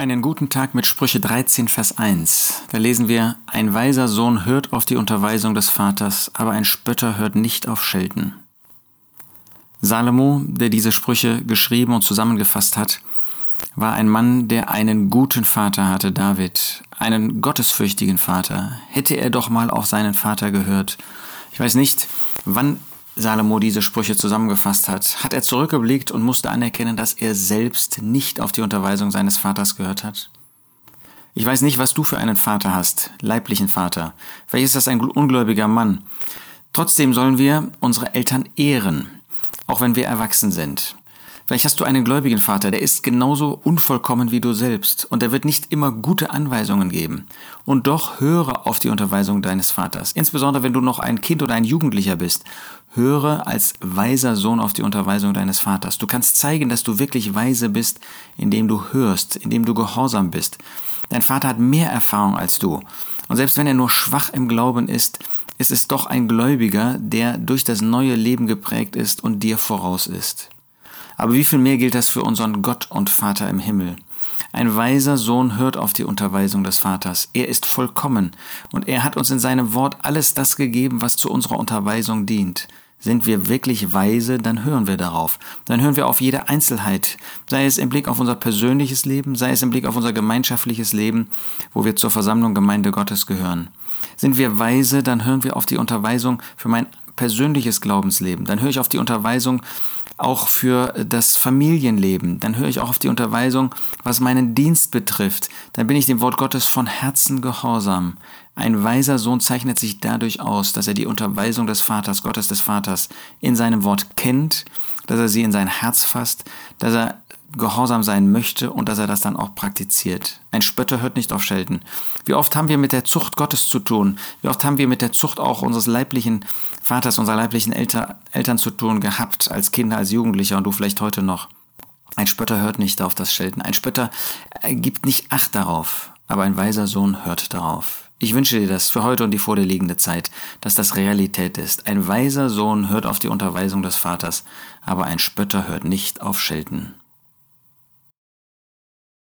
Einen guten Tag mit Sprüche 13, Vers 1. Da lesen wir, ein weiser Sohn hört auf die Unterweisung des Vaters, aber ein Spötter hört nicht auf Schelten. Salomo, der diese Sprüche geschrieben und zusammengefasst hat, war ein Mann, der einen guten Vater hatte, David, einen gottesfürchtigen Vater. Hätte er doch mal auf seinen Vater gehört. Ich weiß nicht, wann Salomo diese Sprüche zusammengefasst hat, hat er zurückgeblickt und musste anerkennen, dass er selbst nicht auf die Unterweisung seines Vaters gehört hat. Ich weiß nicht, was du für einen Vater hast, leiblichen Vater. Vielleicht ist das ein ungläubiger Mann. Trotzdem sollen wir unsere Eltern ehren, auch wenn wir erwachsen sind. Vielleicht hast du einen gläubigen Vater, der ist genauso unvollkommen wie du selbst und er wird nicht immer gute Anweisungen geben. Und doch höre auf die Unterweisung deines Vaters. Insbesondere wenn du noch ein Kind oder ein Jugendlicher bist. Höre als weiser Sohn auf die Unterweisung deines Vaters. Du kannst zeigen, dass du wirklich weise bist, indem du hörst, indem du gehorsam bist. Dein Vater hat mehr Erfahrung als du. Und selbst wenn er nur schwach im Glauben ist, ist es doch ein Gläubiger, der durch das neue Leben geprägt ist und dir voraus ist. Aber wie viel mehr gilt das für unseren Gott und Vater im Himmel? Ein weiser Sohn hört auf die Unterweisung des Vaters. Er ist vollkommen und er hat uns in seinem Wort alles das gegeben, was zu unserer Unterweisung dient. Sind wir wirklich weise, dann hören wir darauf. Dann hören wir auf jede Einzelheit, sei es im Blick auf unser persönliches Leben, sei es im Blick auf unser gemeinschaftliches Leben, wo wir zur Versammlung Gemeinde Gottes gehören. Sind wir weise, dann hören wir auf die Unterweisung für mein persönliches Glaubensleben. Dann höre ich auf die Unterweisung auch für das Familienleben. Dann höre ich auch auf die Unterweisung, was meinen Dienst betrifft. Dann bin ich dem Wort Gottes von Herzen gehorsam. Ein weiser Sohn zeichnet sich dadurch aus, dass er die Unterweisung des Vaters, Gottes des Vaters, in seinem Wort kennt, dass er sie in sein Herz fasst, dass er gehorsam sein möchte und dass er das dann auch praktiziert. Ein Spötter hört nicht auf Schelten. Wie oft haben wir mit der Zucht Gottes zu tun? Wie oft haben wir mit der Zucht auch unseres leiblichen Vaters, unserer leiblichen Elter, Eltern zu tun gehabt, als Kinder, als Jugendlicher und du vielleicht heute noch? Ein Spötter hört nicht auf das Schelten. Ein Spötter gibt nicht Acht darauf, aber ein weiser Sohn hört darauf. Ich wünsche dir das für heute und die vor dir liegende Zeit, dass das Realität ist. Ein weiser Sohn hört auf die Unterweisung des Vaters, aber ein Spötter hört nicht auf Schelten.